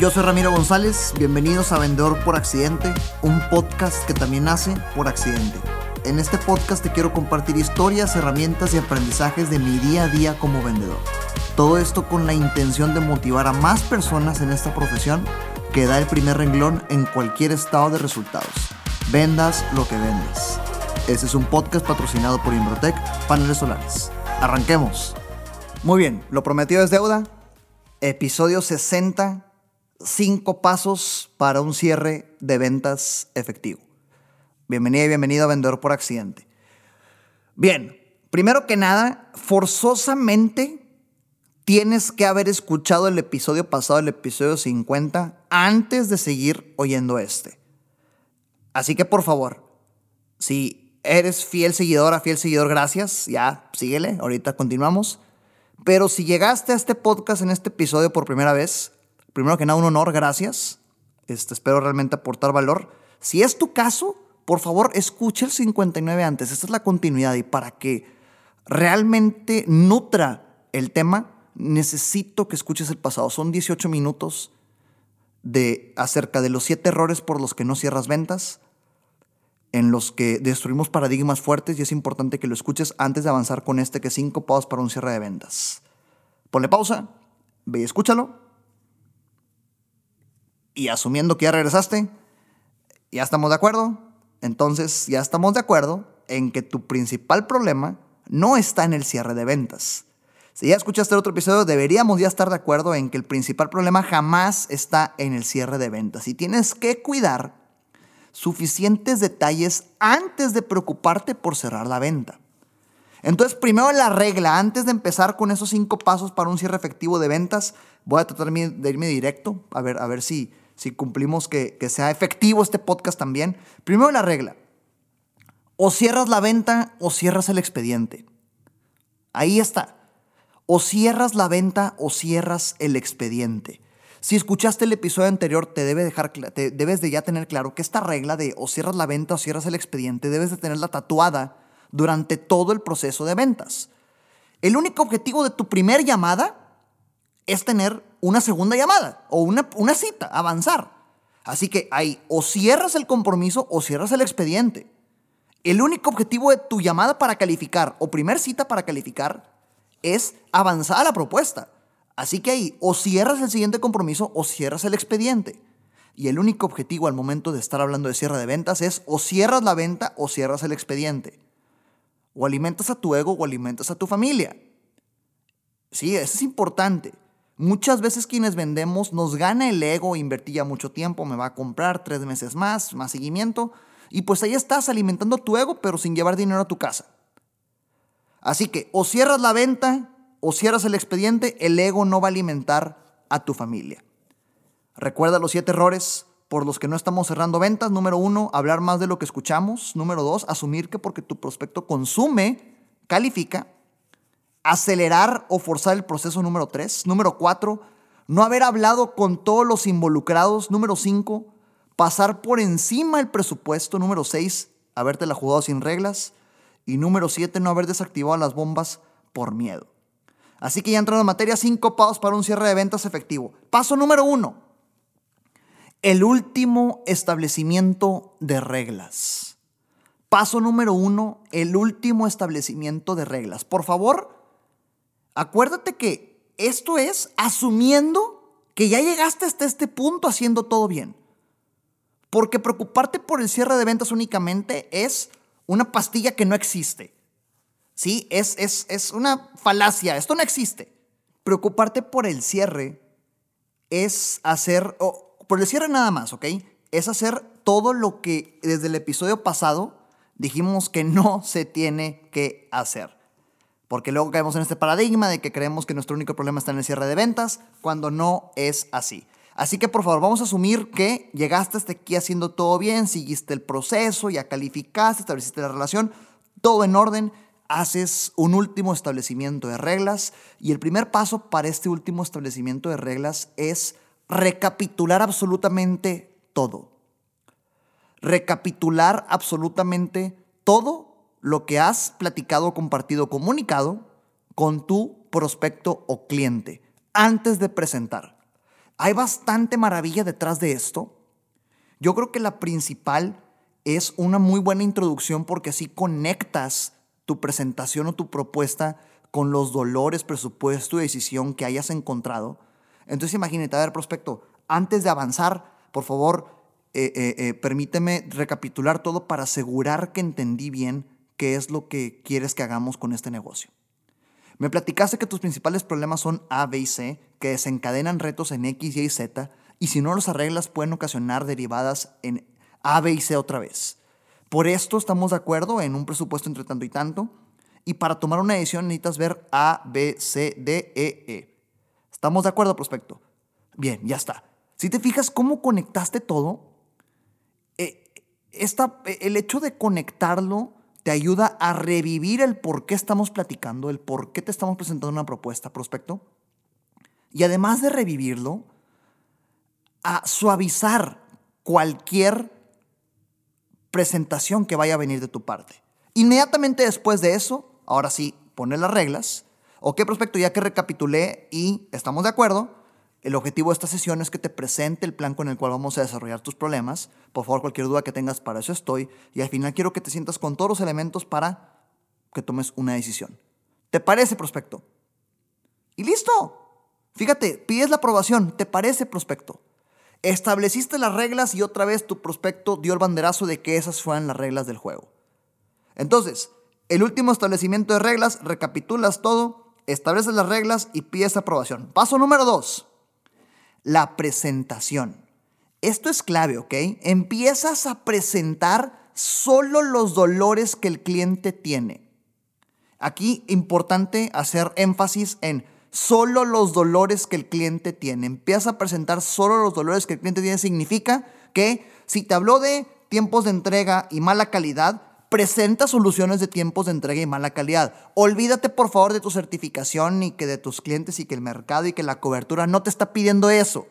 Yo soy Ramiro González, bienvenidos a Vendedor por Accidente, un podcast que también nace por accidente. En este podcast te quiero compartir historias, herramientas y aprendizajes de mi día a día como vendedor. Todo esto con la intención de motivar a más personas en esta profesión que da el primer renglón en cualquier estado de resultados. Vendas lo que vendes. Este es un podcast patrocinado por Imbrotec Paneles Solares. Arranquemos. Muy bien, lo prometido es deuda. Episodio 60. Cinco pasos para un cierre de ventas efectivo. Bienvenida y bienvenido a Vendedor por Accidente. Bien, primero que nada, forzosamente tienes que haber escuchado el episodio pasado, el episodio 50, antes de seguir oyendo este. Así que por favor, si eres fiel seguidora, fiel seguidor, gracias, ya síguele, ahorita continuamos. Pero si llegaste a este podcast en este episodio por primera vez, primero que nada un honor, gracias. Este, espero realmente aportar valor. Si es tu caso, por favor, escucha el 59 antes. Esta es la continuidad y para que realmente nutra el tema, necesito que escuches el pasado. Son 18 minutos de acerca de los siete errores por los que no cierras ventas, en los que destruimos paradigmas fuertes y es importante que lo escuches antes de avanzar con este que es cinco pasos para un cierre de ventas. Ponle pausa, ve y escúchalo. Y asumiendo que ya regresaste, ya estamos de acuerdo. Entonces ya estamos de acuerdo en que tu principal problema no está en el cierre de ventas. Si ya escuchaste el otro episodio, deberíamos ya estar de acuerdo en que el principal problema jamás está en el cierre de ventas. Y tienes que cuidar suficientes detalles antes de preocuparte por cerrar la venta. Entonces, primero la regla, antes de empezar con esos cinco pasos para un cierre efectivo de ventas, voy a tratar de irme directo, a ver, a ver si, si cumplimos que, que sea efectivo este podcast también. Primero la regla, o cierras la venta o cierras el expediente. Ahí está. O cierras la venta o cierras el expediente. Si escuchaste el episodio anterior, te, debe dejar, te debes de ya tener claro que esta regla de o cierras la venta o cierras el expediente, debes de tenerla tatuada durante todo el proceso de ventas. El único objetivo de tu primer llamada es tener una segunda llamada o una, una cita, avanzar. Así que ahí o cierras el compromiso o cierras el expediente. El único objetivo de tu llamada para calificar o primer cita para calificar es avanzar a la propuesta. Así que ahí o cierras el siguiente compromiso o cierras el expediente. Y el único objetivo al momento de estar hablando de cierre de ventas es o cierras la venta o cierras el expediente. O alimentas a tu ego o alimentas a tu familia. Sí, eso es importante. Muchas veces quienes vendemos nos gana el ego, invertí ya mucho tiempo, me va a comprar tres meses más, más seguimiento. Y pues ahí estás alimentando tu ego, pero sin llevar dinero a tu casa. Así que o cierras la venta o cierras el expediente, el ego no va a alimentar a tu familia. Recuerda los siete errores por los que no estamos cerrando ventas. Número uno, hablar más de lo que escuchamos. Número dos, asumir que porque tu prospecto consume, califica. Acelerar o forzar el proceso número tres. Número cuatro, no haber hablado con todos los involucrados. Número cinco, pasar por encima el presupuesto. Número seis, haberte la jugado sin reglas. Y número siete, no haber desactivado las bombas por miedo. Así que ya entrando en materia, cinco pasos para un cierre de ventas efectivo. Paso número uno, el último establecimiento de reglas. Paso número uno, el último establecimiento de reglas. Por favor, acuérdate que esto es asumiendo que ya llegaste hasta este punto haciendo todo bien. Porque preocuparte por el cierre de ventas únicamente es una pastilla que no existe. Sí, es, es, es una falacia, esto no existe. Preocuparte por el cierre es hacer, por el cierre nada más, ¿ok? Es hacer todo lo que desde el episodio pasado dijimos que no se tiene que hacer. Porque luego caemos en este paradigma de que creemos que nuestro único problema está en el cierre de ventas, cuando no es así. Así que por favor, vamos a asumir que llegaste hasta aquí haciendo todo bien, seguiste el proceso, ya calificaste, estableciste la relación, todo en orden haces un último establecimiento de reglas y el primer paso para este último establecimiento de reglas es recapitular absolutamente todo. Recapitular absolutamente todo lo que has platicado, compartido, comunicado con tu prospecto o cliente antes de presentar. Hay bastante maravilla detrás de esto. Yo creo que la principal es una muy buena introducción porque así conectas tu presentación o tu propuesta con los dolores, presupuesto y decisión que hayas encontrado. Entonces imagínate, a ver, prospecto, antes de avanzar, por favor, eh, eh, eh, permíteme recapitular todo para asegurar que entendí bien qué es lo que quieres que hagamos con este negocio. Me platicaste que tus principales problemas son A, B y C, que desencadenan retos en X, Y y Z, y si no los arreglas pueden ocasionar derivadas en A, B y C otra vez. Por esto estamos de acuerdo en un presupuesto entre tanto y tanto, y para tomar una decisión necesitas ver A, B, C, D, E, E. ¿Estamos de acuerdo, prospecto? Bien, ya está. Si te fijas cómo conectaste todo, eh, el hecho de conectarlo te ayuda a revivir el por qué estamos platicando, el por qué te estamos presentando una propuesta, prospecto. Y además de revivirlo, a suavizar cualquier presentación que vaya a venir de tu parte. Inmediatamente después de eso, ahora sí, poner las reglas. Ok, prospecto, ya que recapitulé y estamos de acuerdo, el objetivo de esta sesión es que te presente el plan con el cual vamos a desarrollar tus problemas. Por favor, cualquier duda que tengas, para eso estoy. Y al final quiero que te sientas con todos los elementos para que tomes una decisión. ¿Te parece, prospecto? Y listo. Fíjate, pides la aprobación. ¿Te parece, prospecto? Estableciste las reglas y otra vez tu prospecto dio el banderazo de que esas fueran las reglas del juego. Entonces, el último establecimiento de reglas, recapitulas todo, estableces las reglas y pides aprobación. Paso número dos la presentación. Esto es clave, ¿ok? Empiezas a presentar solo los dolores que el cliente tiene. Aquí importante hacer énfasis en solo los dolores que el cliente tiene. Empieza a presentar solo los dolores que el cliente tiene. Significa que si te habló de tiempos de entrega y mala calidad, presenta soluciones de tiempos de entrega y mala calidad. Olvídate por favor de tu certificación y que de tus clientes y que el mercado y que la cobertura no te está pidiendo eso.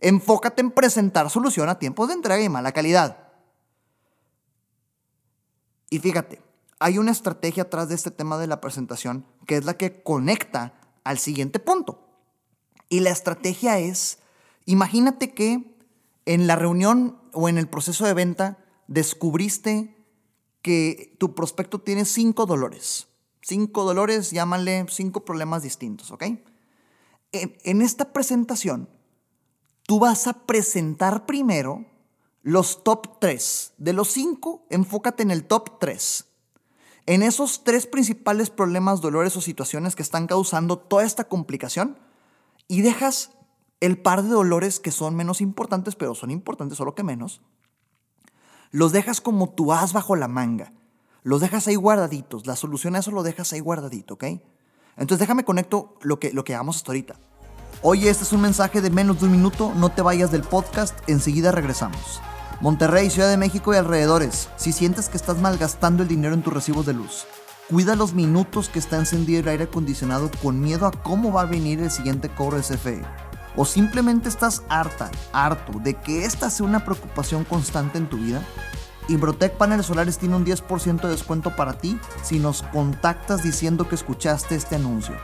Enfócate en presentar solución a tiempos de entrega y mala calidad. Y fíjate, hay una estrategia atrás de este tema de la presentación que es la que conecta al siguiente punto. Y la estrategia es, imagínate que en la reunión o en el proceso de venta descubriste que tu prospecto tiene cinco dolores. Cinco dolores, llámale cinco problemas distintos, ¿ok? En, en esta presentación, tú vas a presentar primero los top tres. De los cinco, enfócate en el top tres. En esos tres principales problemas, dolores o situaciones que están causando toda esta complicación y dejas el par de dolores que son menos importantes, pero son importantes solo que menos, los dejas como tu as bajo la manga. Los dejas ahí guardaditos. La solución a eso lo dejas ahí guardadito, ¿ok? Entonces déjame conecto lo que, lo que hagamos hasta ahorita. Oye, este es un mensaje de menos de un minuto. No te vayas del podcast. Enseguida regresamos. Monterrey, Ciudad de México y alrededores. Si sientes que estás malgastando el dinero en tus recibos de luz, cuida los minutos que está encendido el aire acondicionado con miedo a cómo va a venir el siguiente cobro de CFE o simplemente estás harta, harto de que esta sea una preocupación constante en tu vida, Imbrotec Paneles Solares tiene un 10% de descuento para ti si nos contactas diciendo que escuchaste este anuncio.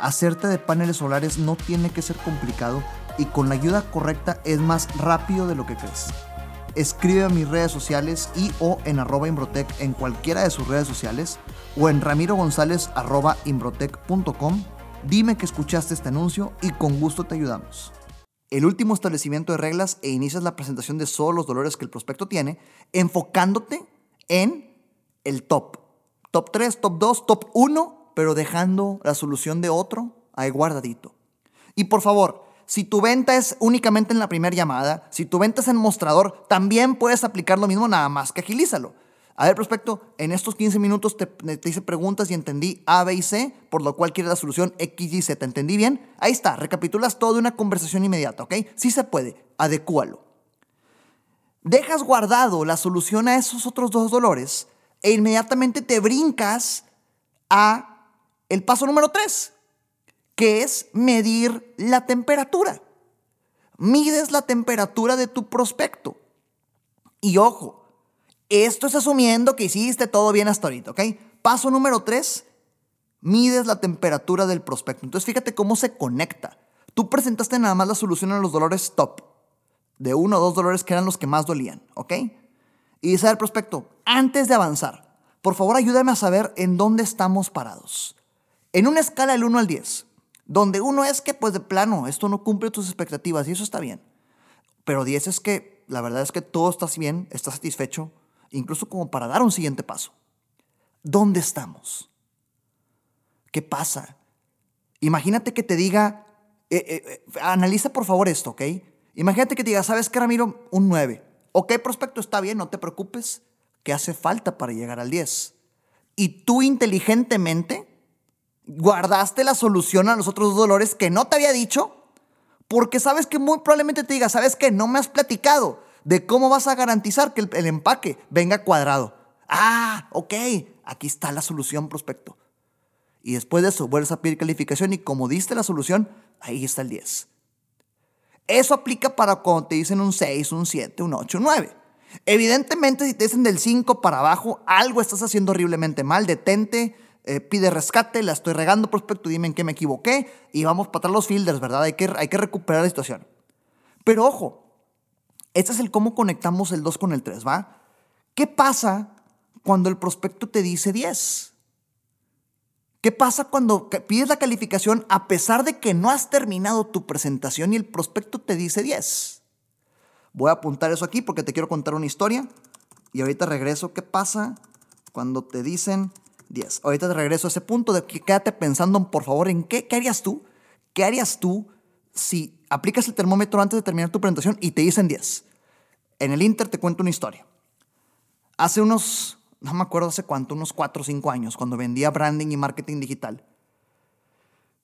Hacerte de paneles solares no tiene que ser complicado y con la ayuda correcta es más rápido de lo que crees. Escribe a mis redes sociales y o en arroba Imbrotec en cualquiera de sus redes sociales o en imbrotec.com Dime que escuchaste este anuncio y con gusto te ayudamos. El último establecimiento de reglas e inicias la presentación de solo los dolores que el prospecto tiene, enfocándote en el top. Top 3, top 2, top 1, pero dejando la solución de otro ahí guardadito. Y por favor, si tu venta es únicamente en la primera llamada, si tu venta es en mostrador, también puedes aplicar lo mismo, nada más que agilízalo. A ver, prospecto, en estos 15 minutos te, hice preguntas y entendí A, B y C, por lo cual quieres la solución X, Y, Z. ¿Entendí bien? Ahí está, recapitulas todo de una conversación inmediata, ¿ok? Sí se puede, adecúalo. Dejas guardado la solución a esos otros dos dolores e inmediatamente te brincas a el paso número 3, que es medir la temperatura. Mides la temperatura de tu prospecto. Y ojo, esto es asumiendo que hiciste todo bien hasta ahorita, ¿ok? Paso número tres, mides la temperatura del prospecto. Entonces fíjate cómo se conecta. Tú presentaste nada más la solución a los dolores top, de uno o dos dolores que eran los que más dolían, ¿ok? Y dice al prospecto, antes de avanzar, por favor ayúdame a saber en dónde estamos parados. En una escala del 1 al 10, donde uno es que pues de plano, esto no cumple tus expectativas y eso está bien. Pero 10 es que la verdad es que todo está bien, estás satisfecho, incluso como para dar un siguiente paso. ¿Dónde estamos? ¿Qué pasa? Imagínate que te diga, eh, eh, eh, analiza por favor esto, ¿ok? Imagínate que te diga, ¿sabes qué, Ramiro? Un 9. Ok, prospecto, está bien, no te preocupes. ¿Qué hace falta para llegar al 10? Y tú inteligentemente guardaste la solución a los otros dolores que no te había dicho, porque sabes que muy probablemente te diga, ¿sabes qué? No me has platicado de cómo vas a garantizar que el, empaque venga cuadrado. Ah, ok, aquí está la solución, prospecto. Y después de eso vuelves a pedir calificación y como diste la solución, ahí está el 10. Eso aplica para cuando te dicen un 6, un 7, un 8, un 9. Evidentemente, si te dicen del 5 para abajo, algo estás haciendo horriblemente mal. Detente, eh, pide rescate, la estoy regando, prospecto, dime en qué me equivoqué y vamos para atrás los fielders, ¿verdad? Hay que, hay que recuperar la situación. Pero ojo, este es el cómo conectamos el 2 con el 3, ¿va? ¿Qué pasa cuando el prospecto te dice 10? ¿Qué pasa cuando pides la calificación a pesar de que no has terminado tu presentación y el prospecto te dice 10? Voy a apuntar eso aquí porque te quiero contar una historia y ahorita regreso. ¿Qué pasa cuando te dicen 10? Ahorita te regreso a ese punto de que quédate pensando, por favor, en qué, qué harías tú. ¿Qué harías tú si aplicas el termómetro antes de terminar tu presentación y te dicen 10? En el Inter te cuento una historia. Hace unos no me acuerdo hace cuánto, unos 4 o 5 años, cuando vendía branding y marketing digital.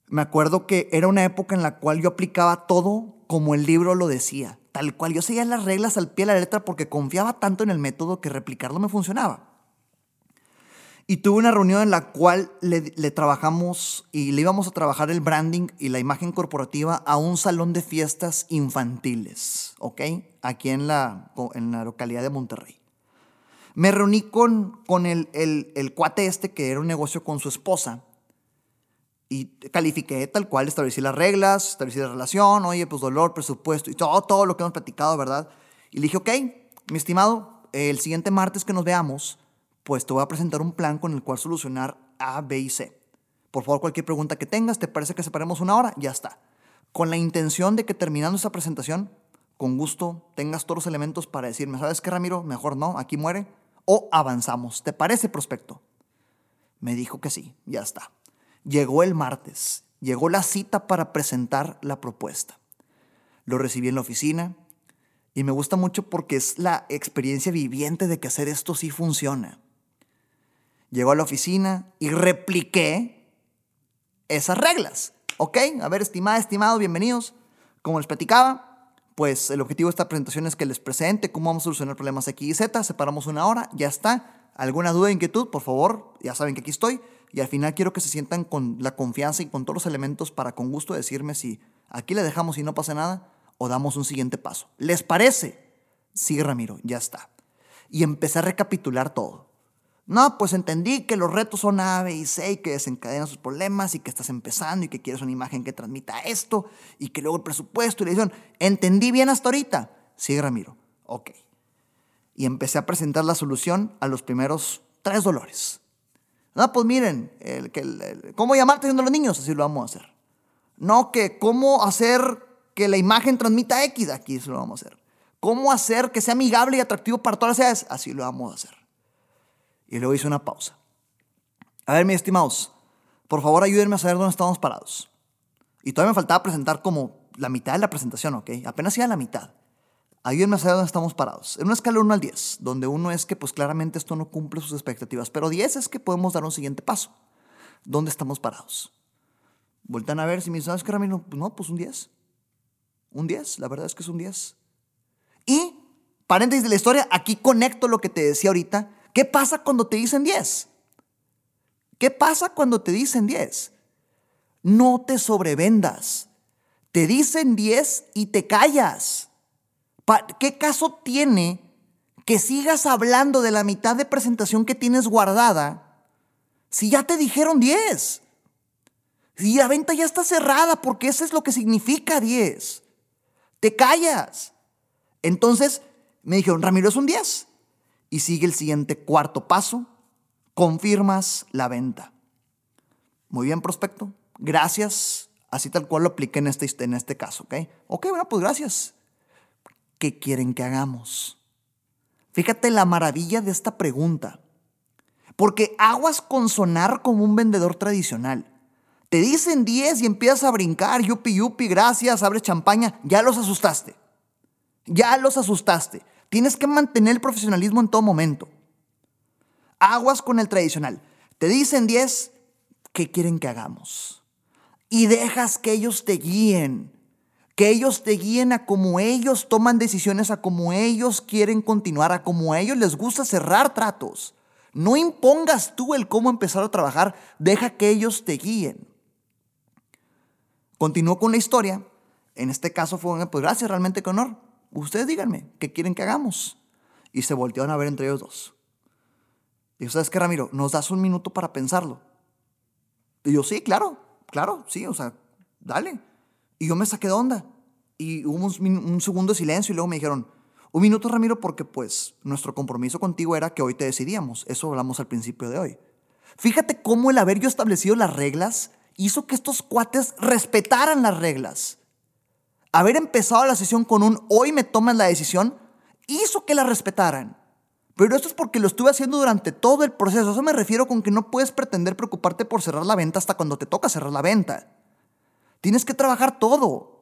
Me acuerdo que era una época en la cual yo aplicaba todo como el libro lo decía, tal cual. Yo seguía las reglas al pie de la letra porque confiaba tanto en el método que replicarlo me funcionaba. Y tuve una reunión en la cual le, trabajamos y le íbamos a trabajar el branding y la imagen corporativa a un salón de fiestas infantiles, ¿ok? Aquí en la, en la localidad de Monterrey. Me reuní con, con el, el, cuate este que era un negocio con su esposa y califiqué tal cual, establecí las reglas, establecí la relación, oye, pues dolor, presupuesto y todo, todo lo que hemos platicado, ¿verdad? Y le dije, ok, mi estimado, el siguiente martes que nos veamos, pues te voy a presentar un plan con el cual solucionar A, B y C. Por favor, cualquier pregunta que tengas, ¿te parece que separemos una hora? Ya está. Con la intención de que terminando esa presentación, con gusto, tengas todos los elementos para decirme, ¿sabes qué, Ramiro? Mejor no, aquí muere o avanzamos. ¿Te parece, prospecto? Me dijo que sí, ya está. Llegó el martes, llegó la cita para presentar la propuesta. Lo recibí en la oficina y me gusta mucho porque es la experiencia viviente de que hacer esto sí funciona. Llegó a la oficina y repliqué esas reglas. ¿Ok? A ver, estimada, estimado, bienvenidos. Como les platicaba, pues el objetivo de esta presentación es que les presente cómo vamos a solucionar problemas X y Z. Separamos una hora, ya está. ¿Alguna duda, inquietud? Por favor, ya saben que aquí estoy. Y al final quiero que se sientan con la confianza y con todos los elementos para con gusto decirme si aquí le dejamos y no pasa nada o damos un siguiente paso. ¿Les parece? Sí, Ramiro, ya está. Y empecé a recapitular todo. No, pues entendí que los retos son A, B y C y que desencadenan sus problemas y que estás empezando y que quieres una imagen que transmita esto y que luego el presupuesto y la edición. ¿Entendí bien hasta ahorita? Sí, Ramiro. Ok. Y empecé a presentar la solución a los primeros tres dolores. No, pues miren, ¿cómo llamar teniendo a los niños? Así lo vamos a hacer. No, que cómo hacer que la imagen transmita X, aquí eso lo vamos a hacer. ¿Cómo hacer que sea amigable y atractivo para todas las edades? Así lo vamos a hacer. Y luego hice una pausa. A ver, mis estimados, por favor ayúdenme a saber dónde estamos parados. Y todavía me faltaba presentar como la mitad de la presentación, ¿ok? Apenas iba a la mitad. Ayúdenme a saber dónde estamos parados. En una escala 1 al 10, donde uno es que pues claramente esto no cumple sus expectativas, pero 10 es que podemos dar un siguiente paso. ¿Dónde estamos parados? Vueltan a ver si me dicen, ¿sabes qué, Ramiro? Pues no, pues un 10. Un 10, la verdad es que es un 10. Y, paréntesis de la historia, aquí conecto lo que te decía ahorita ¿Qué pasa cuando te dicen 10? ¿Qué pasa cuando te dicen 10? No te sobrevendas. Te dicen 10 y te callas. ¿Qué caso tiene que sigas hablando de la mitad de presentación que tienes guardada si ya te dijeron 10? Y la venta ya está cerrada porque eso es lo que significa 10. Te callas. Entonces me dijeron, Ramiro es un 10. Y sigue el siguiente cuarto paso. Confirmas la venta. Muy bien, prospecto. Gracias. Así tal cual lo apliqué en este, en este caso, ¿ok? Ok, bueno, pues gracias. ¿Qué quieren que hagamos? Fíjate la maravilla de esta pregunta. Porque aguas con sonar como un vendedor tradicional. Te dicen 10 y empiezas a brincar, yupi, yupi, gracias, abre champaña, ya los asustaste. Ya los asustaste. Tienes que mantener el profesionalismo en todo momento. Aguas con el tradicional. Te dicen 10, ¿qué quieren que hagamos? Y dejas que ellos te guíen. Que ellos te guíen a como ellos toman decisiones, a como ellos quieren continuar, a como a ellos les gusta cerrar tratos. No impongas tú el cómo empezar a trabajar, deja que ellos te guíen. Continúo con la historia. En este caso fue, pues gracias, realmente con honor. Ustedes díganme, ¿qué quieren que hagamos? Y se voltearon a ver entre ellos dos. Dijo, ¿sabes qué, Ramiro? ¿Nos das un minuto para pensarlo? Y yo, sí, claro, claro, sí, o sea, dale. Y yo me saqué de onda. Y hubo un, un segundo de silencio y luego me dijeron, un minuto, Ramiro, porque pues nuestro compromiso contigo era que hoy te decidíamos. Eso hablamos al principio de hoy. Fíjate cómo el haber yo establecido las reglas hizo que estos cuates respetaran las reglas. Haber empezado la sesión con un hoy me tomas la decisión hizo que la respetaran. Pero esto es porque lo estuve haciendo durante todo el proceso. Eso me refiero con que no puedes pretender preocuparte por cerrar la venta hasta cuando te toca cerrar la venta. Tienes que trabajar todo.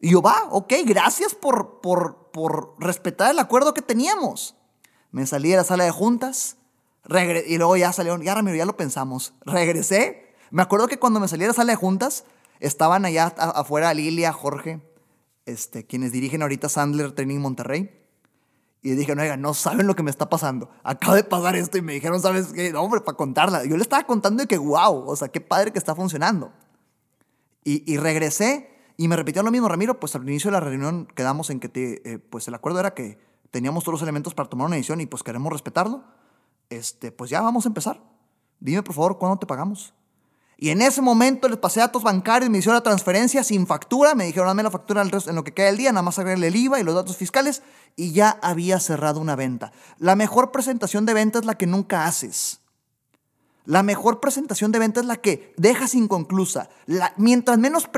Y yo, va, ok, gracias por, por, por respetar el acuerdo que teníamos. Me salí de la sala de juntas y luego ya salieron, ya Ramiro, ya lo pensamos. Regresé. Me acuerdo que cuando me salí de la sala de juntas, estaban allá afuera Lilia, Jorge, este, quienes dirigen ahorita Sandler Training Monterrey. Y dije, no, oiga, no saben lo que me está pasando. Acaba de pasar esto y me dijeron, ¿sabes qué? No, hombre, para contarla. Yo le estaba contando de que, wow, o sea, qué padre que está funcionando. Y, y regresé y me repitió lo mismo, Ramiro, pues al inicio de la reunión quedamos en que te, eh, pues el acuerdo era que teníamos todos los elementos para tomar una decisión y pues queremos respetarlo. Este, pues ya vamos a empezar. Dime por favor cuándo te pagamos. Y en ese momento les pasé datos bancarios, me hicieron la transferencia sin factura, me dijeron dame la factura en lo que queda del día, nada más agregarle el IVA y los datos fiscales y ya había cerrado una venta. La mejor presentación de venta es la que nunca haces. La mejor presentación de venta es la que dejas inconclusa. mientras, menos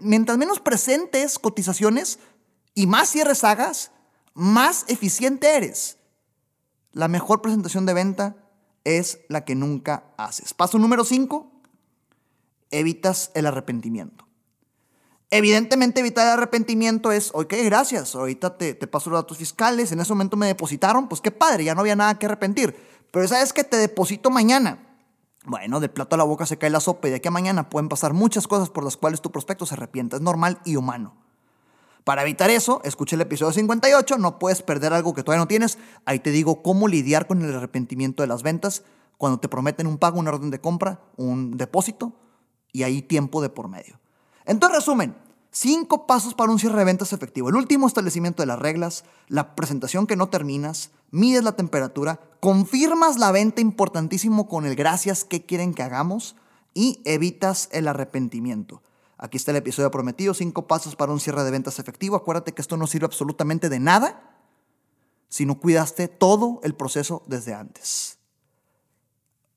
mientras menos presentes cotizaciones y más cierres hagas, más eficiente eres. La mejor presentación de venta es la que nunca haces. Paso número 5, evitas el arrepentimiento. Evidentemente evitar el arrepentimiento es, ok, gracias, ahorita te, te paso los datos fiscales, en ese momento me depositaron, pues qué padre, ya no había nada que arrepentir. Pero sabes que te deposito mañana. Bueno, de plato a la boca se cae la sopa y de aquí a mañana pueden pasar muchas cosas por las cuales tu prospecto se arrepienta. Es normal y humano. Para evitar eso, escucha el episodio 58, no puedes perder algo que todavía no tienes. Ahí te digo cómo lidiar con el arrepentimiento de las ventas cuando te prometen un pago, una orden de compra, un depósito y hay tiempo de por medio. Entonces, resumen, cinco pasos para un cierre de ventas efectivo. El último establecimiento de las reglas, la presentación que no terminas, mides la temperatura, confirmas la venta importantísimo con el gracias que quieren que hagamos y evitas el arrepentimiento. Aquí está el episodio prometido, cinco pasos para un cierre de ventas efectivo. Acuérdate que esto no sirve absolutamente de nada si no cuidaste todo el proceso desde antes.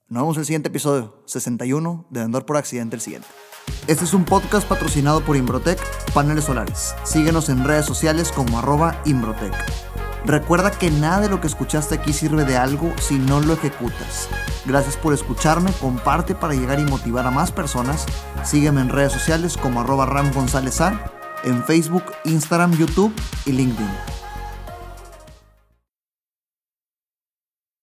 Nos vemos en el siguiente episodio, 61 de Vendedor por Accidente el siguiente. Este es un podcast patrocinado por Imbrotec Paneles Solares. Síguenos en redes sociales como arroba Imbrotec. Recuerda que nada de lo que escuchaste aquí sirve de algo si no lo ejecutas. Gracias por escucharme, comparte para llegar y motivar a más personas. Sígueme en redes sociales como arroba Ram González A, en Facebook, Instagram, YouTube y LinkedIn.